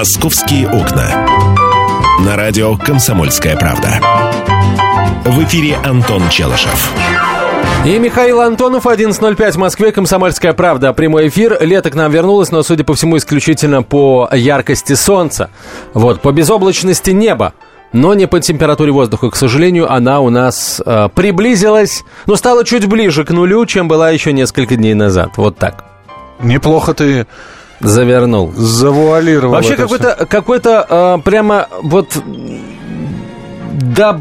«Московские окна». На радио «Комсомольская правда». В эфире Антон Челышев. И Михаил Антонов, 11.05 в Москве, «Комсомольская правда». Прямой эфир. Лето к нам вернулось, но, судя по всему, исключительно по яркости солнца. Вот, по безоблачности неба. Но не по температуре воздуха. К сожалению, она у нас э, приблизилась, но стала чуть ближе к нулю, чем была еще несколько дней назад. Вот так. Неплохо ты Завернул. завуалировал. Вообще какой-то, какой-то э, прямо вот да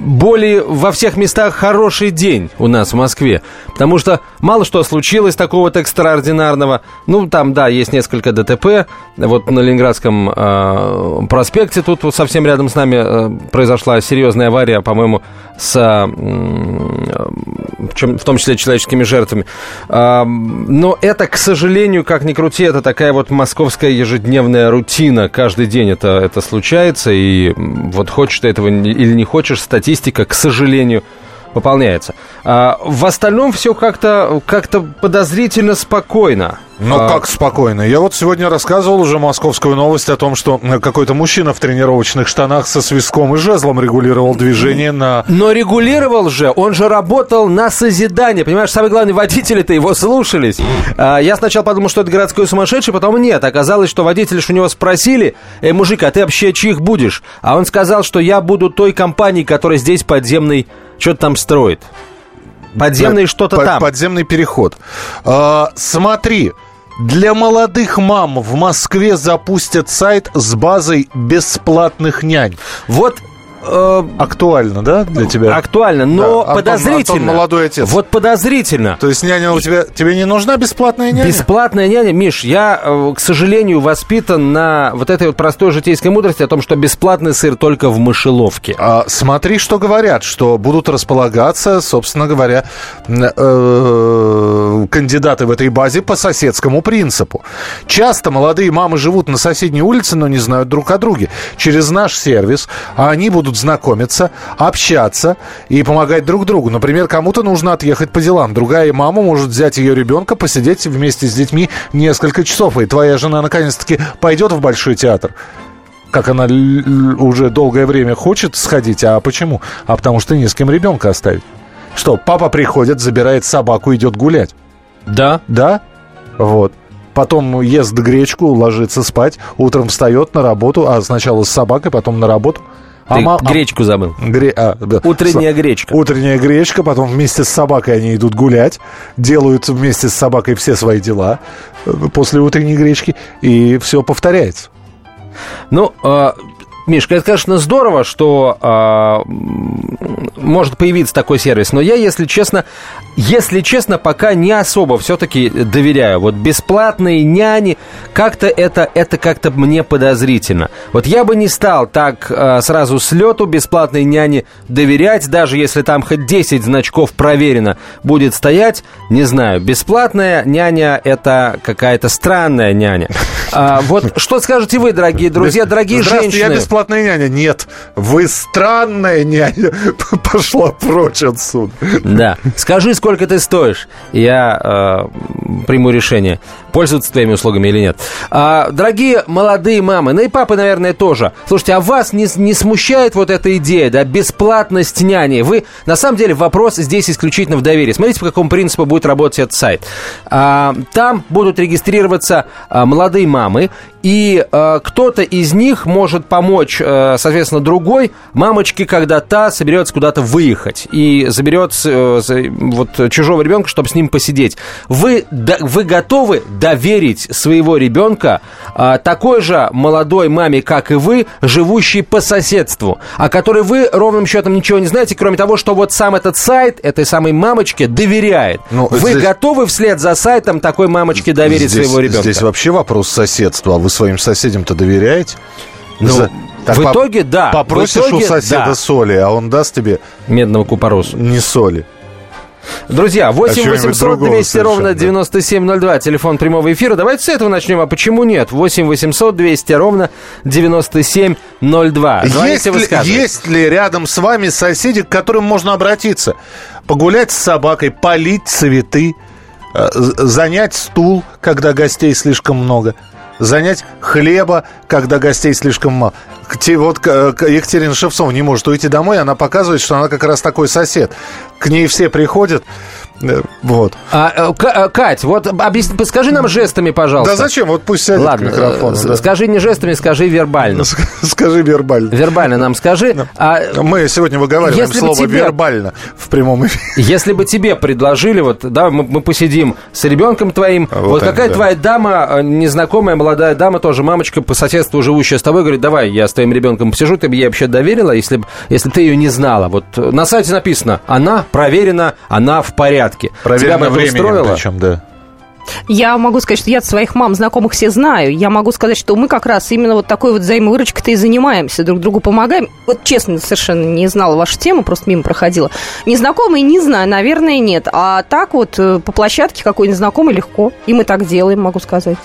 более во всех местах хороший день у нас в Москве. Потому что мало что случилось такого вот экстраординарного. Ну, там, да, есть несколько ДТП. Вот на Ленинградском э, проспекте тут вот совсем рядом с нами э, произошла серьезная авария, по-моему, с, э, чем- в том числе человеческими жертвами. А, но это, к сожалению, как ни крути, это такая вот московская ежедневная рутина. Каждый день это, это случается. И вот хочешь ты этого или не хочешь, статистика, к сожалению, выполняется. А, в остальном все как-то как подозрительно спокойно. Ну, А, как спокойно. Я вот сегодня рассказывал уже московскую новость о том, что какой-то мужчина в тренировочных штанах со свистком и жезлом регулировал движение на... Но регулировал же, он же работал на созидание. Понимаешь, самый главный водители-то его слушались. А, я сначала подумал, что это городской сумасшедший, потом нет. Оказалось, что водители ж у него спросили, «Эй, мужик, а ты вообще чьих будешь? А он сказал, что я буду той компании, которая здесь подземный что-то там строит. Подземный Под- что-то под- там. Подземный переход. А, смотри, для молодых мам в Москве запустят сайт с базой бесплатных нянь. Вот э, Актуально, да, для тебя? актуально, но Да, Антон- подозрительно. Антон молодой отец. Вот подозрительно. То есть няня у тебя... Тебе не нужна бесплатная няня? Бесплатная няня, Миш, я, э, к сожалению, воспитан на вот этой вот простой житейской мудрости о том, что бесплатный сыр только в мышеловке. А, смотри, что говорят, что будут располагаться, собственно говоря, э, кандидаты в этой базе по соседскому принципу. Часто молодые мамы живут на соседней улице, но не знают друг о друге. Через наш сервис они будут знакомиться, общаться и помогать друг другу. Например, кому-то нужно отъехать по делам. Другая мама может взять ее ребенка, посидеть вместе с детьми несколько часов. И твоя жена наконец-таки пойдет в большой театр как она уже долгое время хочет сходить. А почему? А потому что не с кем ребенка оставить. Что, папа приходит, забирает собаку, идет гулять. Да. Да? Вот. Потом ест гречку, ложится спать, утром встает на работу, а сначала с собакой, потом на работу. А Ты а- гречку забыл. Гре- а, да. Утренняя гречка. Утренняя гречка, потом вместе с собакой они идут гулять, делают вместе с собакой все свои дела э, после утренней гречки, и все повторяется. Ну, э, Мишка, это, конечно, здорово, что э, может появиться такой сервис, но я, если честно, если честно, пока не особо все-таки доверяю. Вот бесплатные няни, как-то это, это как-то мне подозрительно. Вот я бы не стал так э, сразу с лету бесплатной няне доверять, даже если там хоть 10 значков проверено будет стоять, не знаю, бесплатная няня это какая-то странная няня. А, вот что скажете вы, дорогие друзья, дорогие женщины? Бесплатная няня. Нет, вы странная няня. Пошла прочь отсюда. Да. Скажи, сколько ты стоишь. Я э, приму решение, пользоваться твоими услугами или нет. А, дорогие молодые мамы, ну и папы, наверное, тоже. Слушайте, а вас не, не смущает вот эта идея, да, бесплатность няни? Вы, на самом деле, вопрос здесь исключительно в доверии. Смотрите, по какому принципу будет работать этот сайт. А, там будут регистрироваться а, молодые мамы, и э, кто-то из них может помочь, э, соответственно, другой мамочке, когда та соберется куда-то выехать и заберет э, вот чужого ребенка, чтобы с ним посидеть. Вы, да- вы готовы доверить своего ребенка э, такой же молодой маме, как и вы, живущей по соседству, о которой вы ровным счетом ничего не знаете, кроме того, что вот сам этот сайт этой самой мамочке доверяет. Ну, вы здесь- готовы вслед за сайтом такой мамочке доверить здесь, своего ребенка? Здесь вообще вопрос соседства. А вы своим соседям-то доверяете? Ну, За- так в итоге, да. Попросишь итоге, у соседа да. соли, а он даст тебе Медного купоросу. не соли. Друзья, 8 чего-нибудь 800 другого 200 ровно совершенно. 9702, телефон прямого эфира. Давайте с этого начнем, а почему нет? 8 800 200 ровно 9702. Есть Звоните, ли, высказывайте. есть ли рядом с вами соседи, к которым можно обратиться? Погулять с собакой, полить цветы, занять стул, когда гостей слишком много. Занять хлеба, когда гостей слишком мало. Вот Екатерина Шевцова не может уйти домой, она показывает, что она как раз такой сосед. К ней все приходят, Э, вот. А, э, э, Кать, вот объясни, скажи нам жестами, пожалуйста. Да зачем? Вот пусть сядет Ладно, к микрофону. Да. Скажи не жестами, скажи вербально. Скажи вербально. Вербально нам скажи. А, Мы сегодня выговариваем если слово тебе, вербально в прямом эфире. Если бы тебе предложили, вот, да, мы, мы посидим с ребенком твоим, а вот, вот какая да. твоя дама, незнакомая молодая дама, тоже мамочка по соседству живущая с тобой, говорит, давай, я с твоим ребенком посижу, ты бы ей вообще доверила, если, если ты ее не знала. Вот на сайте написано, она проверена, она в порядке. Проверена временем устроило? причем, да. Я могу сказать, что я своих мам, знакомых все знаю. Я могу сказать, что мы как раз именно вот такой вот взаимовыручкой-то и занимаемся, друг другу помогаем. Вот честно, совершенно не знала вашу тему, просто мимо проходила. Незнакомые не знаю, наверное, нет. А так вот э, по площадке какой незнакомый легко. И мы так делаем, могу сказать.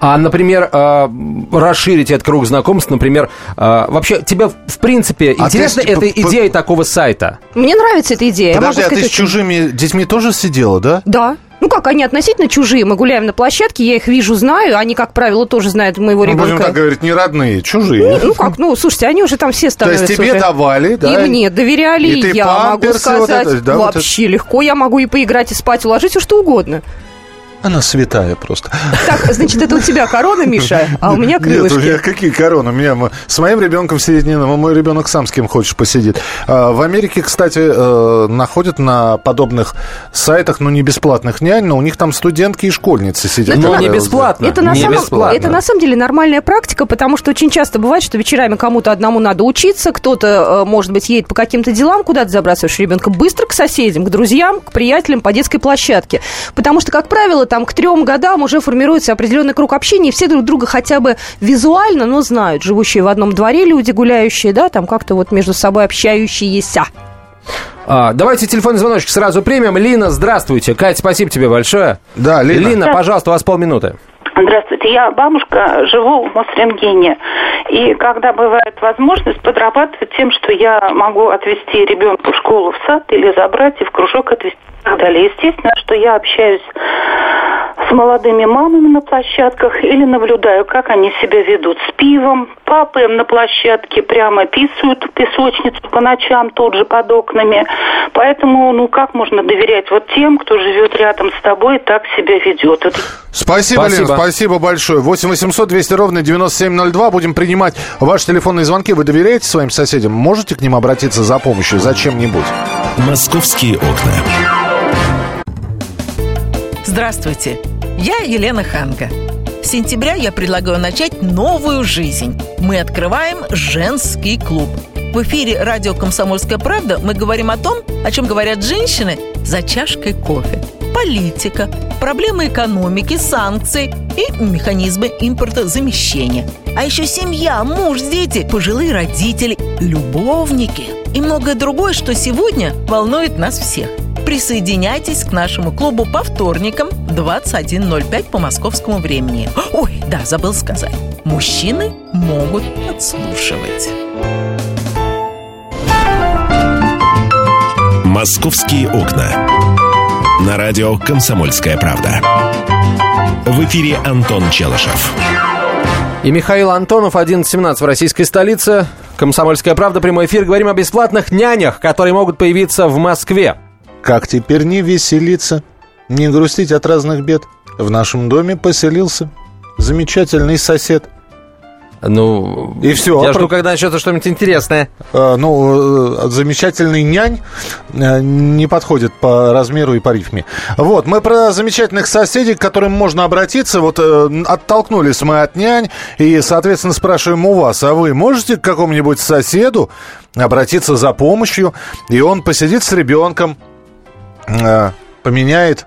А, например, э, расширить этот круг знакомств, например, э, вообще тебе в принципе а интересна эта идея такого сайта? Мне нравится эта идея. Подожди, а ты с чужими детьми тоже сидела, да? Да. Ну как, они относительно чужие. Мы гуляем на площадке, я их вижу, знаю. Они, как правило, тоже знают моего ну, ребенка. Будем так говорить, не родные, чужие. Ну, ну как, ну, слушайте, они уже там все становятся. То есть тебе уже... давали, да? И мне доверяли, и, и я могу сказать. Вот это, да, вообще вот это... легко, я могу и поиграть, и спать, уложить, все что угодно. Она святая просто. Так, значит, это у тебя корона, Миша, а у меня крылышки. Нет, у меня какие короны? У меня с моим ребенком сидеть не мой ребенок сам с кем хочешь посидит. А, в Америке, кстати, э, находят на подобных сайтах, ну, не бесплатных нянь, но у них там студентки и школьницы сидят. Но не бесплатно. Это на, самом, бесплатно. это на самом деле нормальная практика, потому что очень часто бывает, что вечерами кому-то одному надо учиться, кто-то, э, может быть, едет по каким-то делам, куда ты забрасываешь ребенка, быстро к соседям, к друзьям, к приятелям по детской площадке. Потому что, как правило, там к трем годам уже формируется определенный круг общения, и все друг друга хотя бы визуально, но знают, живущие в одном дворе люди, гуляющие, да, там как-то вот между собой общающиеся. А, давайте телефонный звоночек сразу примем. Лина, здравствуйте. Катя, спасибо тебе большое. Да, Лина. Лина, пожалуйста, у вас полминуты. Здравствуйте, я бабушка, живу в Мосренгене. И когда бывает возможность подрабатывать тем, что я могу отвезти ребенка в школу, в сад или забрать и в кружок отвезти и так далее. Естественно, что я общаюсь с молодыми мамами на площадках или наблюдаю, как они себя ведут с пивом. Папы на площадке прямо писают в песочницу по ночам тут же под окнами. Поэтому, ну, как можно доверять вот тем, кто живет рядом с тобой и так себя ведет? Это... Спасибо, спасибо, Лен, спасибо большое. 8 800 200 ровно 9702. Будем принимать ваши телефонные звонки. Вы доверяете своим соседям? Можете к ним обратиться за помощью, за чем-нибудь? «Московские окна». Здравствуйте, я Елена Ханга. С сентября я предлагаю начать новую жизнь. Мы открываем женский клуб. В эфире радио «Комсомольская правда» мы говорим о том, о чем говорят женщины за чашкой кофе. Политика, проблемы экономики, санкции и механизмы импортозамещения. А еще семья, муж, дети, пожилые родители, любовники и многое другое, что сегодня волнует нас всех – Присоединяйтесь к нашему клубу по вторникам 21.05 по московскому времени. Ой, да, забыл сказать. Мужчины могут подслушивать. «Московские окна». На радио «Комсомольская правда». В эфире Антон Челышев. И Михаил Антонов, 11.17 в российской столице. «Комсомольская правда», прямой эфир. Говорим о бесплатных нянях, которые могут появиться в Москве. Как теперь не веселиться, не грустить от разных бед? В нашем доме поселился замечательный сосед. Ну, и все. Я жду, когда начнется что-нибудь интересное. А, ну, э, замечательный нянь э, не подходит по размеру и по рифме. Вот, мы про замечательных соседей, к которым можно обратиться. Вот э, оттолкнулись мы от нянь и, соответственно, спрашиваем у вас, а вы можете к какому-нибудь соседу обратиться за помощью, и он посидит с ребенком, поменяет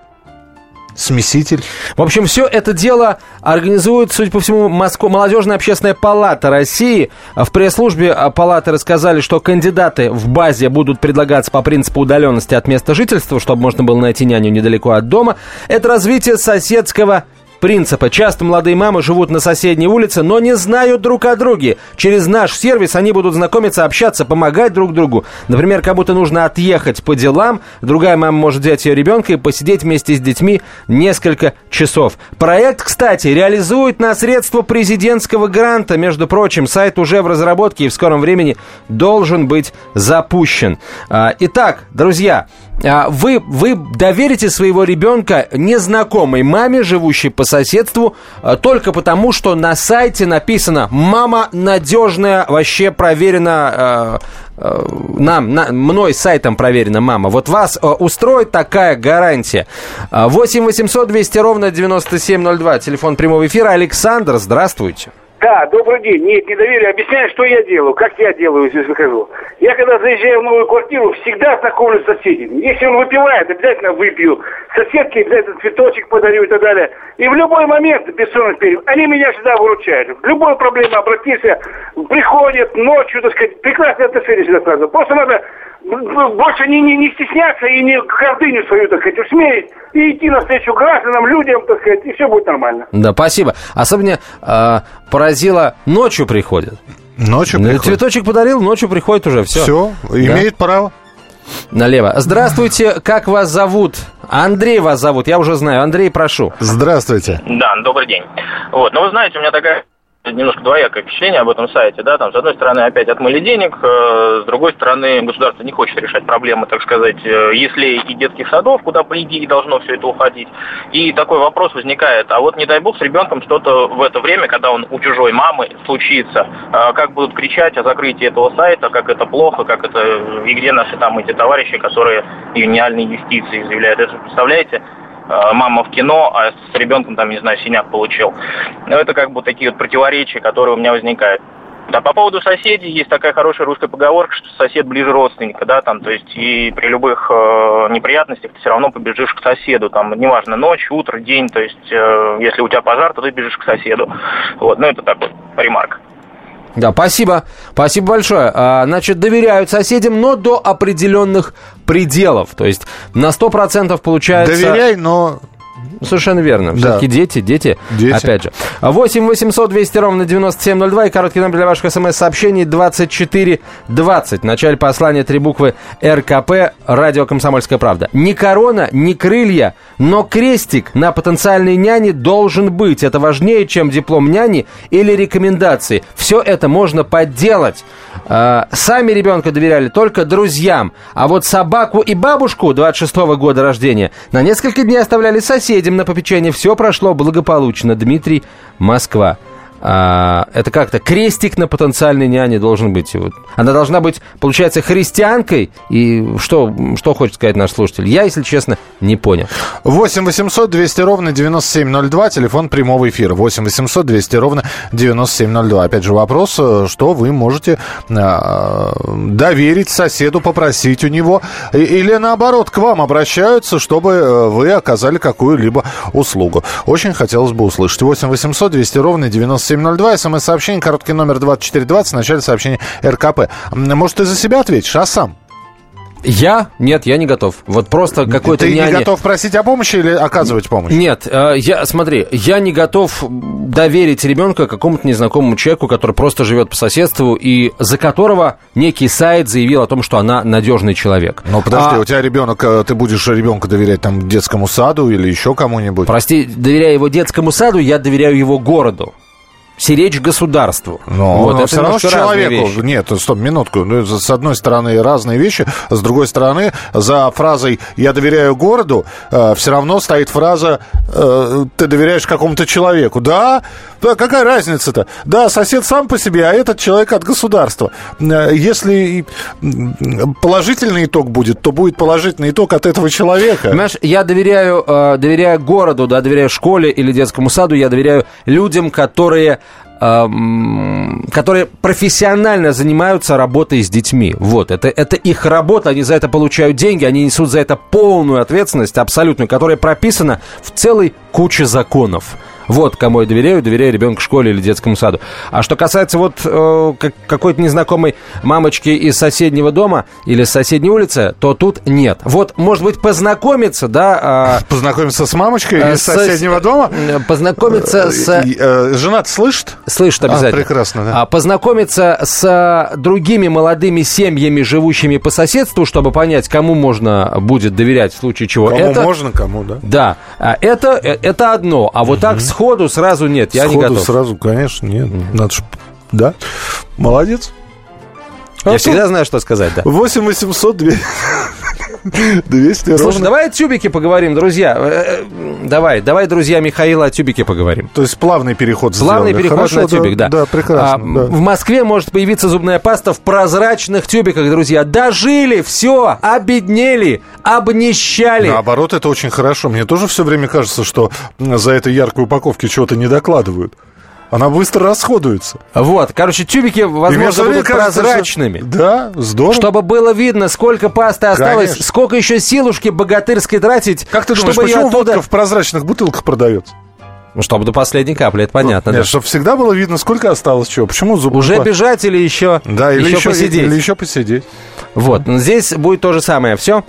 смеситель. В общем, все это дело организует, судя по всему, Москва, молодежная общественная палата России. В пресс-службе палаты рассказали, что кандидаты в базе будут предлагаться по принципу удаленности от места жительства, чтобы можно было найти няню недалеко от дома. Это развитие соседского принципа. Часто молодые мамы живут на соседней улице, но не знают друг о друге. Через наш сервис они будут знакомиться, общаться, помогать друг другу. Например, кому-то нужно отъехать по делам, другая мама может взять ее ребенка и посидеть вместе с детьми несколько часов. Проект, кстати, реализует на средства президентского гранта. Между прочим, сайт уже в разработке и в скором времени должен быть запущен. А, итак, друзья, вы, вы доверите своего ребенка незнакомой маме, живущей по соседству, а, только потому, что на сайте написано «Мама надежная, вообще проверена э, нам, на, мной сайтом проверена мама. Вот вас э, устроит такая гарантия. 8 800 200 ровно 9702. Телефон прямого эфира. Александр, здравствуйте. Да, добрый день. Нет, не доверие. Объясняю, что я делаю, как я делаю, здесь выхожу. Я когда заезжаю в новую квартиру, всегда знакомлюсь с соседями. Если он выпивает, обязательно выпью. Соседке обязательно цветочек подарю и так далее. И в любой момент, бессонных период, они меня всегда выручают. В любой проблеме обратиться, приходят ночью, так сказать, прекрасные отношения всегда сразу. Просто надо больше не, не, не стесняться и не гордыню свою, так сказать, усмеять и идти навстречу гражданам, людям, так сказать, и все будет нормально. Да, спасибо. Особенно э, поразило, ночью приходят. Ночью Ну, приходит. Цветочек подарил, ночью приходит уже, все. Все, имеет право. Налево. Здравствуйте, как вас зовут? Андрей вас зовут, я уже знаю. Андрей, прошу. Здравствуйте. Да, добрый день. Вот, ну вы знаете, у меня такая немножко двоякое впечатление об этом сайте, да, там, с одной стороны, опять отмыли денег, э, с другой стороны, государство не хочет решать проблемы, так сказать, э, если и детских садов, куда, по идее, должно все это уходить. И такой вопрос возникает, а вот не дай бог с ребенком что-то в это время, когда он у чужой мамы случится, э, как будут кричать о закрытии этого сайта, как это плохо, как это, и где наши там эти товарищи, которые юниальной юстиции заявляют, это, представляете, мама в кино, а с ребенком там, не знаю, синяк получил. Ну, это как бы такие вот противоречия, которые у меня возникают. Да, по поводу соседей есть такая хорошая русская поговорка, что сосед ближе родственника, да, там, то есть и при любых э, неприятностях ты все равно побежишь к соседу, там, неважно, ночь, утро, день, то есть э, если у тебя пожар, то ты бежишь к соседу. Вот, ну это такой ремарк. Да, спасибо. Спасибо большое. А, значит, доверяют соседям, но до определенных пределов. То есть на 100% получается... Доверяй, но Совершенно верно. Да. Все-таки дети, дети, Дети. опять же. 8 800 200 ровно 9702 и короткий номер для ваших смс-сообщений 2420. В начале послания три буквы РКП, радио «Комсомольская правда». Ни корона, ни крылья, но крестик на потенциальной няне должен быть. Это важнее, чем диплом няни или рекомендации. Все это можно подделать. А, Сами ребенка доверяли только друзьям. А вот собаку и бабушку 26 года рождения на несколько дней оставляли соседям на попечение. Все прошло благополучно. Дмитрий, Москва. А, это как-то крестик на потенциальной няне должен быть. Вот. Она должна быть, получается, христианкой. И что, что хочет сказать наш слушатель? Я, если честно, не понял. 8 800 200 ровно 9702, телефон прямого эфира. 8 800 200 ровно 9702. Опять же вопрос, э, что вы можете э, доверить соседу, попросить у него, или наоборот, к вам обращаются, чтобы э, вы оказали какую-либо услугу. Очень хотелось бы услышать. 8 800 200 ровно 9702, смс-сообщение, короткий номер 2420, в начале сообщения РКП. Может, ты за себя ответишь, а сам? Я? Нет, я не готов. Вот просто какой-то Ты не няне- готов просить о помощи или оказывать помощь? Нет, э, я, смотри, я не готов доверить ребенка какому-то незнакомому человеку, который просто живет по соседству и за которого некий сайт заявил о том, что она надежный человек. Ну, подожди, А, у тебя ребенок, э, ты будешь ребенка доверять там детскому саду или еще кому-нибудь? Прости, доверяя его детскому саду, я доверяю его городу. Сиречь государству. Но, Вот, но это все равно человеку... вещи. Нет, стоп, минутку. Ну, С одной стороны разные вещи, с другой стороны за фразой «я доверяю городу» все равно стоит фраза э, «ты доверяешь какому-то человеку». Да, да, какая разница-то? Да, сосед сам по себе, а этот человек от государства. Э, Если положительный итог будет, то будет положительный итог от этого человека. Понимаешь, я доверяю, э, доверяю городу, да, доверяю школе или детскому саду, я доверяю людям, которые эм, которые профессионально занимаются работой с детьми. Вот, это, это их работа, они за это получают деньги, они несут за это полную ответственность, абсолютную, которая прописана в целой куче законов. Вот кому я доверяю, доверяю ребенку в школе или детскому саду. А что касается вот э, как, какой-то незнакомой мамочки из соседнего дома или с соседней улицы, то тут нет. Вот, может быть, познакомиться, да... Э, познакомиться с мамочкой э, из соседнего дома? Познакомиться с... Э, э, жена слышит? Слышит обязательно. А, прекрасно, да. А, познакомиться с другими молодыми семьями, живущими по соседству, чтобы понять, кому можно будет доверять в случае чего. Кому это... можно, кому, да. Да. А это, это одно. А вот так сходу сразу нет, я сходу не готов. сразу, конечно, нет. Надо ж... Да? Молодец. Я а всегда знаю, что сказать, да. 8 800 200 Слушай, давай о тюбике поговорим, друзья. Э, э, давай, давай, друзья Михаила, о тюбике поговорим. То есть плавный переход Плавный сделали. переход Хорошо, на тюбик, да. Да, да прекрасно. А, да. В Москве может появиться зубная паста в прозрачных тюбиках, друзья. Дожили, все, обеднели, обнищали. Наоборот, это очень хорошо. Мне тоже все время кажется, что за этой яркой упаковки чего-то не докладывают. Она быстро расходуется. Вот, короче, тюбики, возможно, будут кажется, прозрачными. Что... Да, здорово. Чтобы было видно, сколько пасты осталось, Конечно. сколько еще силушки богатырской тратить. Как ты думаешь, почему оттуда... водка в прозрачных бутылках продается? Ну, чтобы до последней капли, это понятно. Ну, нет, да. чтобы всегда было видно, сколько осталось чего. Почему зубы? Уже бежать или еще, да, или еще, еще посидеть? Или еще посидеть. Вот, здесь будет то же самое. Все?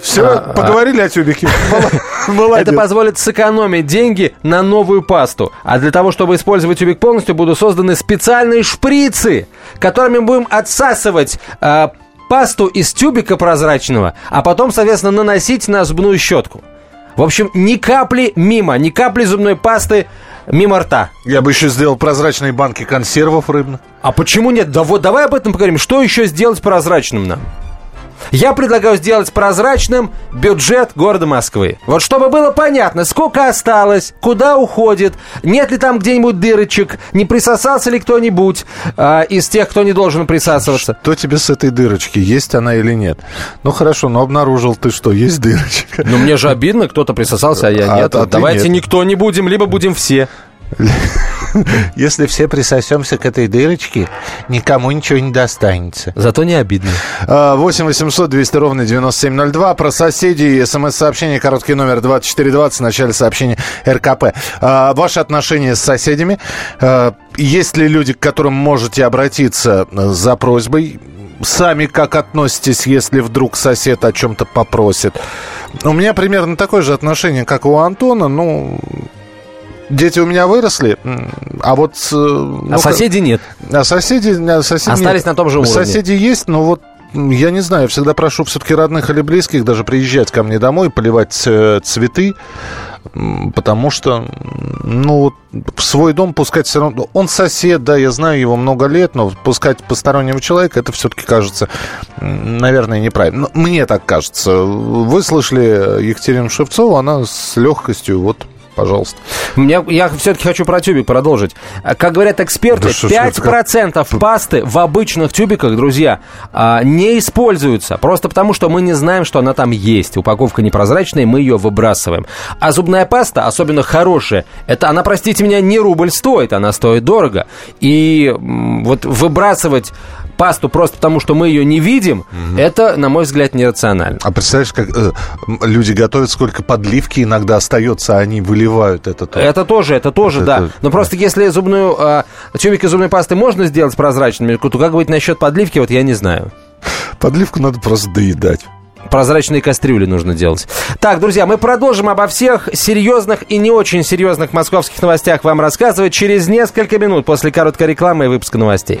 Все, а, поговорили а... о тюбике. Молодец. Это позволит сэкономить деньги на новую пасту. А для того, чтобы использовать тюбик полностью, будут созданы специальные шприцы, которыми будем отсасывать э, пасту из тюбика прозрачного, а потом, соответственно, наносить на зубную щетку. В общем, ни капли мимо, ни капли зубной пасты мимо рта. Я бы еще сделал прозрачные банки консервов рыбных. А почему нет? Да вот давай об этом поговорим. Что еще сделать прозрачным нам? Я предлагаю сделать прозрачным бюджет города Москвы. Вот чтобы было понятно, сколько осталось, куда уходит, нет ли там где-нибудь дырочек, не присосался ли кто-нибудь э, из тех, кто не должен присасываться. Что тебе с этой дырочки, есть она или нет? Ну хорошо, но обнаружил ты что, есть дырочка. Ну мне же обидно, кто-то присосался, а я а, нет. А, а Давайте нет. никто не будем, либо будем все. Если все присосемся к этой дырочке, никому ничего не достанется. Зато не обидно. 8 800 200 ровно 9702. Про соседей. СМС-сообщение, короткий номер 2420. В начале сообщения РКП. А, ваши отношения с соседями. А, есть ли люди, к которым можете обратиться за просьбой? Сами как относитесь, если вдруг сосед о чем-то попросит? У меня примерно такое же отношение, как у Антона. Ну, дети у меня выросли, а вот... Ну, а соседи нет. А соседи... А соседи Остались нет. на том же уровне. Соседи есть, но вот я не знаю, всегда прошу все-таки родных или близких даже приезжать ко мне домой, поливать э, цветы, потому что, ну, в свой дом пускать все равно... Он сосед, да, я знаю его много лет, но пускать постороннего человека, это все-таки кажется, наверное, неправильно. Мне так кажется. Вы слышали Екатерину Шевцову, она с легкостью вот пожалуйста. Меня, я все-таки хочу про тюбик продолжить. Как говорят эксперты, да 5% как... пасты в обычных тюбиках, друзья, а, не используются. Просто потому, что мы не знаем, что она там есть. Упаковка непрозрачная, мы ее выбрасываем. А зубная паста, особенно хорошая, это она, простите меня, не рубль стоит, она стоит дорого. И вот выбрасывать пасту просто потому, что мы ее не видим, угу. это, на мой взгляд, нерационально. А представляешь, как э, люди готовят, сколько подливки иногда остается, а они выливают это. Тоже. Это тоже, это тоже, это, да. Это, Но просто если зубную, э, тюбик из зубной пасты можно сделать прозрачными, то как быть насчет подливки, вот я не знаю. Подливку надо просто доедать. Прозрачные кастрюли нужно делать. Так, друзья, мы продолжим обо всех серьезных и не очень серьезных московских новостях вам рассказывать через несколько минут после короткой рекламы и выпуска новостей.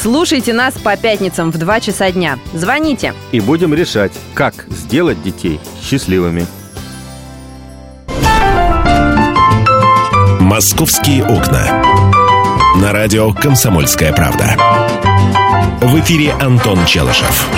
Слушайте нас по пятницам в 2 часа дня. Звоните. И будем решать, как сделать детей счастливыми. «Московские окна». На радио «Комсомольская правда». В эфире Антон Челышев.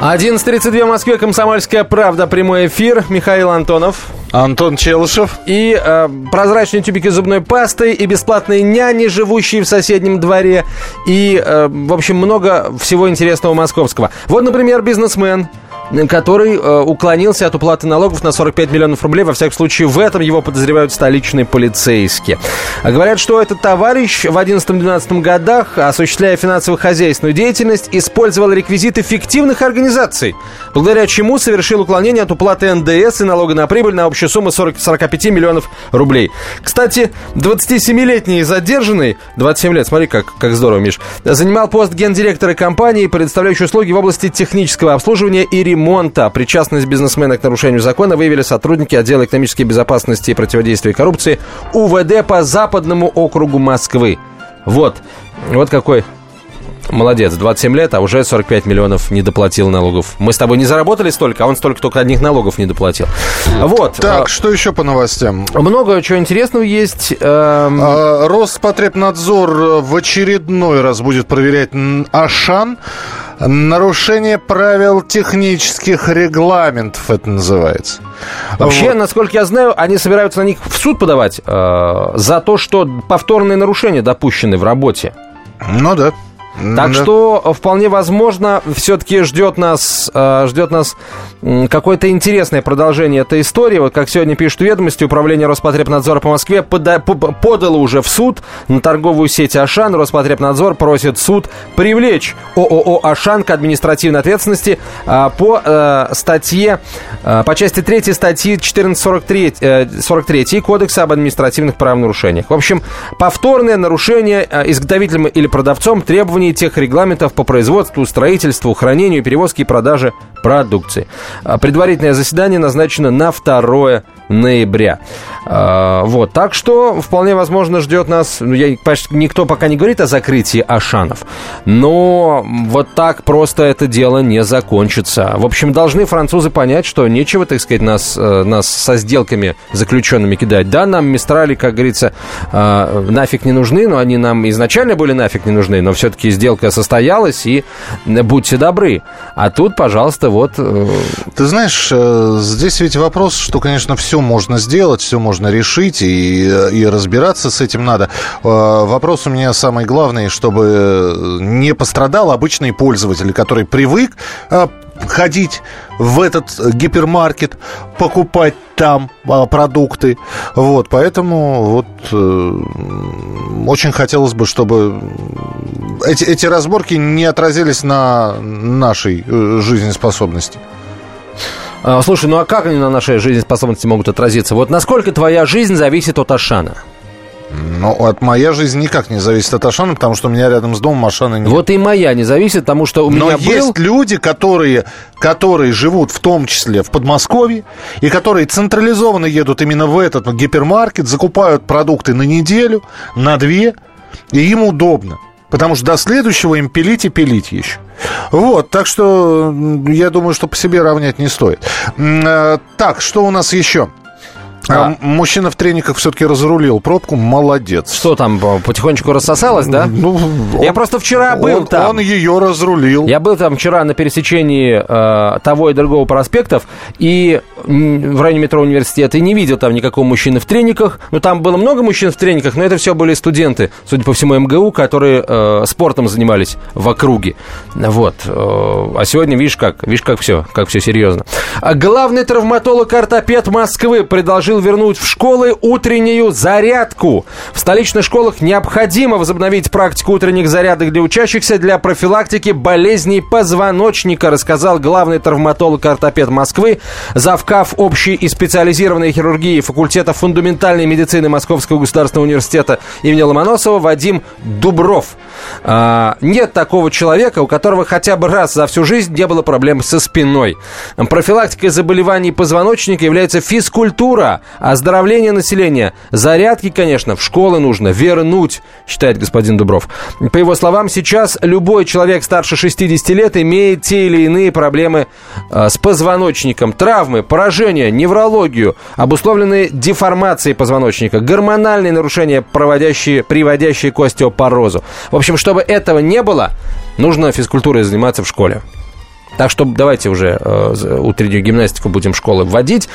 11.32 в Москве, Комсомольская правда, прямой эфир. Михаил Антонов. Антон Челышев. И э, прозрачные тюбики зубной пасты, и бесплатные няни, живущие в соседнем дворе, и, э, в общем, много всего интересного московского. Вот, например, бизнесмен который э, уклонился от уплаты налогов на 45 миллионов рублей. Во всяком случае, в этом его подозревают столичные полицейские. Говорят, что этот товарищ в 11-12 годах, осуществляя финансово-хозяйственную деятельность, использовал реквизиты фиктивных организаций, благодаря чему совершил уклонение от уплаты НДС и налога на прибыль на общую сумму 40, 45 миллионов рублей. Кстати, 27-летний задержанный, 27 лет, смотри, как, как здорово, Миш, занимал пост гендиректора компании, предоставляющей услуги в области технического обслуживания и ремонта ремонта. Причастность бизнесмена к нарушению закона выявили сотрудники отдела экономической безопасности и противодействия коррупции УВД по Западному округу Москвы. Вот. Вот какой Молодец, 27 лет, а уже 45 миллионов не доплатил налогов. Мы с тобой не заработали столько, а он столько только одних налогов не доплатил. Вот. Так, а, что еще по новостям? Много чего интересного есть. Эм... А, Роспотребнадзор в очередной раз будет проверять Ашан. Нарушение правил технических регламентов это называется. Вообще, вот. насколько я знаю, они собираются на них в суд подавать э, за то, что повторные нарушения допущены в работе. Ну да. Так да. что вполне возможно, все-таки ждет нас, э, ждет нас какое-то интересное продолжение этой истории. Вот как сегодня пишут ведомости, управление Роспотребнадзора по Москве подало уже в суд на торговую сеть «Ашан». Роспотребнадзор просит суд привлечь ООО «Ашан» к административной ответственности э, по э, статье, по части 3 статьи 1443 43 Кодекса об административных правонарушениях. В общем, повторное нарушение изготовителем или продавцом требований требований тех регламентов по производству, строительству, хранению, перевозке и продаже продукции. А, предварительное заседание назначено на 2 ноября. А, вот, так что вполне возможно ждет нас, ну, я, никто пока не говорит о закрытии Ашанов, но вот так просто это дело не закончится. В общем, должны французы понять, что нечего, так сказать, нас, э, нас со сделками заключенными кидать. Да, нам Мистрали, как говорится, а, нафиг не нужны, но они нам изначально были нафиг не нужны, но все-таки сделка состоялась, и будьте добры. А тут, пожалуйста, вот... Э, Ты знаешь, э, здесь ведь вопрос, что, конечно, все можно сделать, все можно решить, и, и разбираться с этим надо. Э, вопрос у меня самый главный, чтобы не пострадал обычный пользователь, который привык ходить в этот гипермаркет, покупать там продукты. Вот, поэтому вот э, очень хотелось бы, чтобы эти, эти разборки не отразились на нашей э, жизнеспособности. А, слушай, ну а как они на нашей жизнеспособности могут отразиться? Вот насколько твоя жизнь зависит от Ашана? Ну, от моя жизнь никак не зависит от Ашана, потому что у меня рядом с домом Ашана нет. Вот и моя не зависит, потому что у Но меня есть был... люди, которые, которые живут в том числе в Подмосковье, и которые централизованно едут именно в этот гипермаркет, закупают продукты на неделю, на две, и им удобно. Потому что до следующего им пилить и пилить еще. Вот, так что я думаю, что по себе равнять не стоит. Э, так, что у нас еще? А, мужчина в трениках все-таки разрулил пробку, молодец. Что там, потихонечку рассосалось, да? Ну, он, Я просто вчера был он, там. Он ее разрулил. Я был там вчера на пересечении э, того и другого проспектов, и в районе метро университета, и не видел там никакого мужчины в трениках. Ну, там было много мужчин в трениках, но это все были студенты, судя по всему, МГУ, которые э, спортом занимались в округе. Вот. Э, а сегодня, видишь как, видишь как все, как все серьезно. А главный травматолог-ортопед Москвы предложил вернуть в школы утреннюю зарядку. В столичных школах необходимо возобновить практику утренних зарядок для учащихся для профилактики болезней позвоночника, рассказал главный травматолог-ортопед Москвы, завкав общей и специализированной хирургии факультета фундаментальной медицины Московского государственного университета имени Ломоносова Вадим Дубров. А, нет такого человека, у которого хотя бы раз за всю жизнь не было проблем со спиной. Профилактикой заболеваний позвоночника является физкультура, оздоровление населения. Зарядки, конечно, в школы нужно вернуть, считает господин Дубров. По его словам, сейчас любой человек старше 60 лет имеет те или иные проблемы э, с позвоночником. Травмы, поражения, неврологию, обусловленные деформацией позвоночника, гормональные нарушения, проводящие, приводящие к остеопорозу. В общем, чтобы этого не было, нужно физкультурой заниматься в школе. Так что давайте уже э, утреннюю гимнастику будем в школы вводить.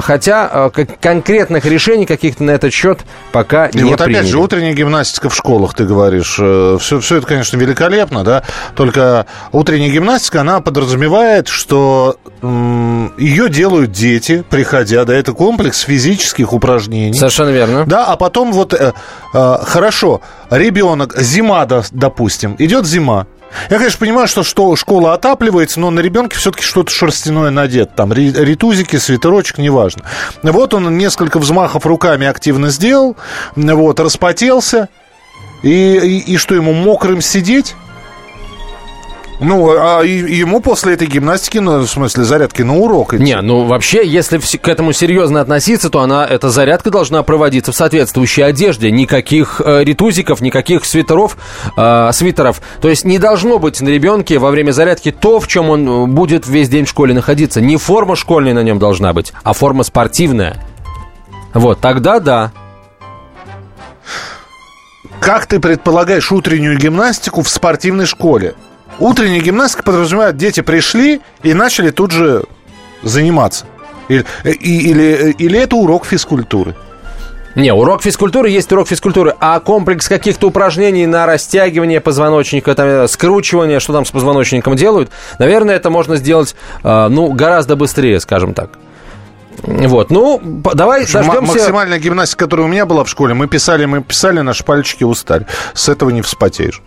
Хотя э, конкретных решений каких-то на этот счет пока И не вот приняли. опять же, утренняя гимнастика в школах, ты говоришь, все, все это, конечно, великолепно, да, только утренняя гимнастика, она подразумевает, что ее делают дети, приходя, да, это комплекс физических упражнений. Совершенно верно. Да, а потом вот, э, э, хорошо, ребенок, зима, допустим, идет зима. Я, конечно, понимаю, что, что школа отапливается, но на ребенке все-таки что-то шерстяное надет. Там ри- ритузики, свитерочек, неважно. Вот он несколько взмахов руками активно сделал, вот, распотелся. И, и, и что, ему мокрым сидеть? Ну, а ему после этой гимнастики, ну, в смысле, зарядки на урок идти. Не, ну вообще, если к этому серьезно относиться, то она, эта зарядка должна проводиться в соответствующей одежде. Никаких э, ритузиков, никаких свитеров, э, свитеров. То есть не должно быть на ребенке во время зарядки то, в чем он э, будет весь день в школе находиться. Не форма школьная на нем должна быть, а форма спортивная. Вот, тогда да. Как ты предполагаешь утреннюю гимнастику в спортивной школе? Утренняя гимнастика подразумевает, дети пришли и начали тут же заниматься. Или, или, или это урок физкультуры? Не, урок физкультуры есть урок физкультуры, а комплекс каких-то упражнений на растягивание позвоночника, там, э, скручивание, что там с позвоночником делают, наверное, это можно сделать, э, ну, гораздо быстрее, скажем так. Вот, ну, давай дождемся... Максимальная гимнастика, которая у меня была в школе, мы писали, мы писали, наши пальчики устали. С этого не вспотеешь.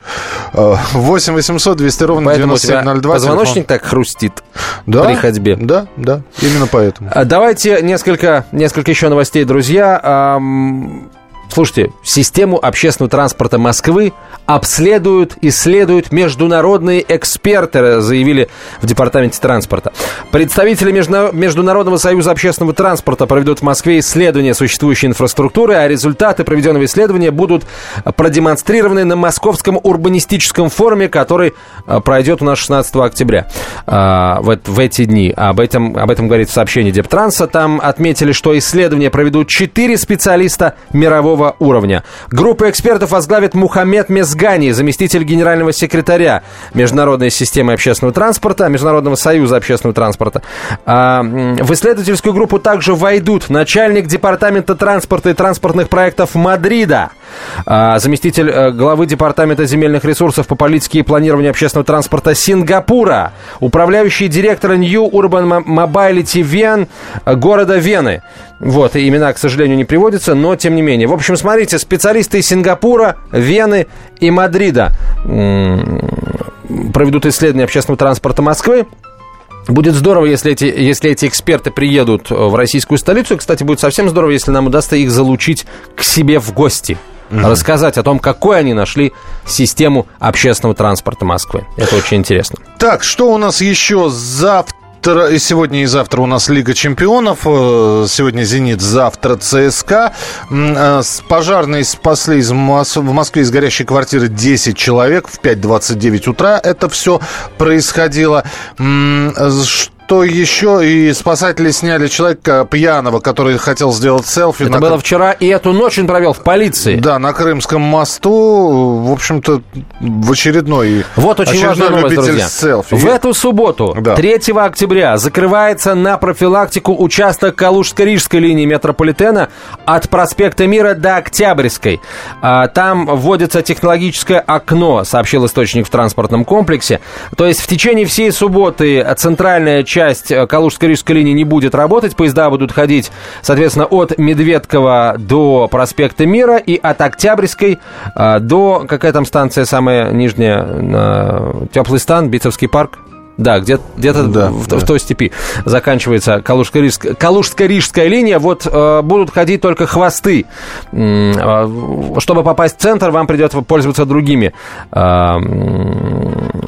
Э, 8 800 200 ровно Поэтому у тебя 9702. позвоночник так хрустит да, при ходьбе. Да, да, именно поэтому. А, Давайте несколько, несколько еще новостей, друзья. Слушайте, систему общественного транспорта Москвы обследуют, исследуют международные эксперты, заявили в Департаменте транспорта. Представители Международного союза общественного транспорта проведут в Москве исследование существующей инфраструктуры, а результаты проведенного исследования будут продемонстрированы на Московском урбанистическом форуме, который а, пройдет у нас 16 октября а, в, в эти дни. Об этом, об этом говорит в сообщении Дептранса. Там отметили, что исследование проведут четыре специалиста мирового уровня. Группу экспертов возглавит Мухаммед Мезгани, заместитель генерального секретаря Международной системы общественного транспорта, Международного союза общественного транспорта. А, в исследовательскую группу также войдут начальник департамента транспорта и транспортных проектов Мадрида, заместитель э, главы департамента земельных ресурсов по политике и планированию общественного транспорта Сингапура, управляющий директор New Urban Mobility Вен э, города Вены. Вот, и имена, к сожалению, не приводятся, но тем не менее. В общем, смотрите, специалисты из Сингапура, Вены и Мадрида проведут исследование общественного транспорта Москвы. Будет здорово, если эти, если эти эксперты приедут в российскую столицу. И, кстати, будет совсем здорово, если нам удастся их залучить к себе в гости. Рассказать о том, какой они нашли систему общественного транспорта Москвы. Это очень интересно. Так, что у нас еще завтра? И сегодня и завтра у нас Лига чемпионов. Э, Сегодня «Зенит», завтра ЦСКА. Э, Пожарные спасли из Мос- в Москве из горящей квартиры 10 человек в 5.29 утра. Это все происходило. Э, Что еще? И спасатели сняли человека пьяного, который хотел сделать селфи. Это на- было вчера, и эту ночь он провел в полиции. Да, на Крымском мосту. В общем-то, в очередной Вот очень очередной важная новость, друзья. селфи. В эту субботу, Да. 3 октября, закрывается на профилактику участок Калужско-Рижской линии метрополитена от проспекта Мира до Октябрьской. А, Там вводится технологическое окно, сообщил источник в транспортном комплексе. То есть в течение всей субботы центральная часть э, Калужско-Рижской линии не будет работать. Поезда будут ходить, соответственно, от Медведкова до проспекта Мира и от Октябрьской э, до... Какая там станция самая нижняя? Теплый стан, Битцевский парк? Да, где- где-то Да, в, да. в той степи заканчивается Калужско-Рижская, Калужско-Рижская линия. Вот э, будут ходить только хвосты. Э, чтобы попасть в центр, вам придется пользоваться другими э,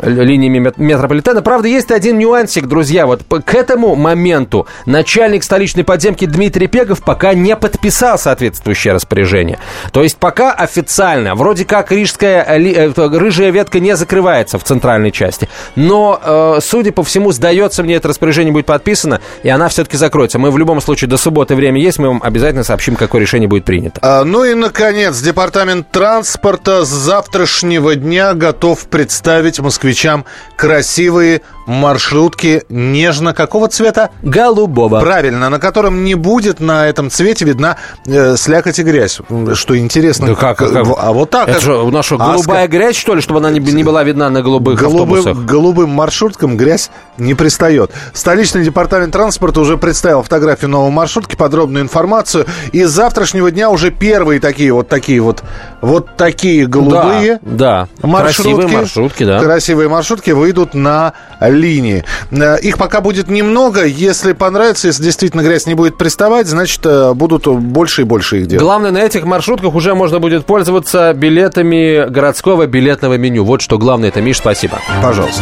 линиями мет- метрополитена. Правда, есть один нюансик, друзья. Вот к этому моменту начальник столичной подземки Дмитрий Пегов пока не подписал соответствующее распоряжение. То есть пока официально, вроде как рижская, э, э, рыжая ветка не закрывается в центральной части. Но э, судя по всему, сдается мне, это распоряжение будет подписано, и она все-таки закроется. Мы в любом случае до субботы время есть, мы вам обязательно сообщим, какое решение будет принято. А, ну и, наконец, Департамент транспорта с завтрашнего дня готов представить москвичам красивые маршрутки нежно какого цвета? Голубого. Правильно, на котором не будет на этом цвете видна э, слякоть и грязь. Что интересно. Да как, как? А вот так. Это же у нас что, А голубая грязь, что ли, чтобы она не, не была видна на голубых автобусах? Голубым, голубым маршруткам грязь не пристает. Столичный департамент транспорта уже представил фотографию новой маршрутки, подробную информацию. И с завтрашнего дня уже первые такие вот такие вот вот такие голубые Да, да. маршрутки, Красивые маршрутки, да. красивые маршрутки выйдут на линии. Э, Их пока будет немного. Если понравится, если действительно грязь не будет приставать, значит, э, будут больше и больше их делать. Главное, на этих маршрутках уже можно будет пользоваться билетами городского билетного меню. Вот что главное. Это, Миш, спасибо. Пожалуйста.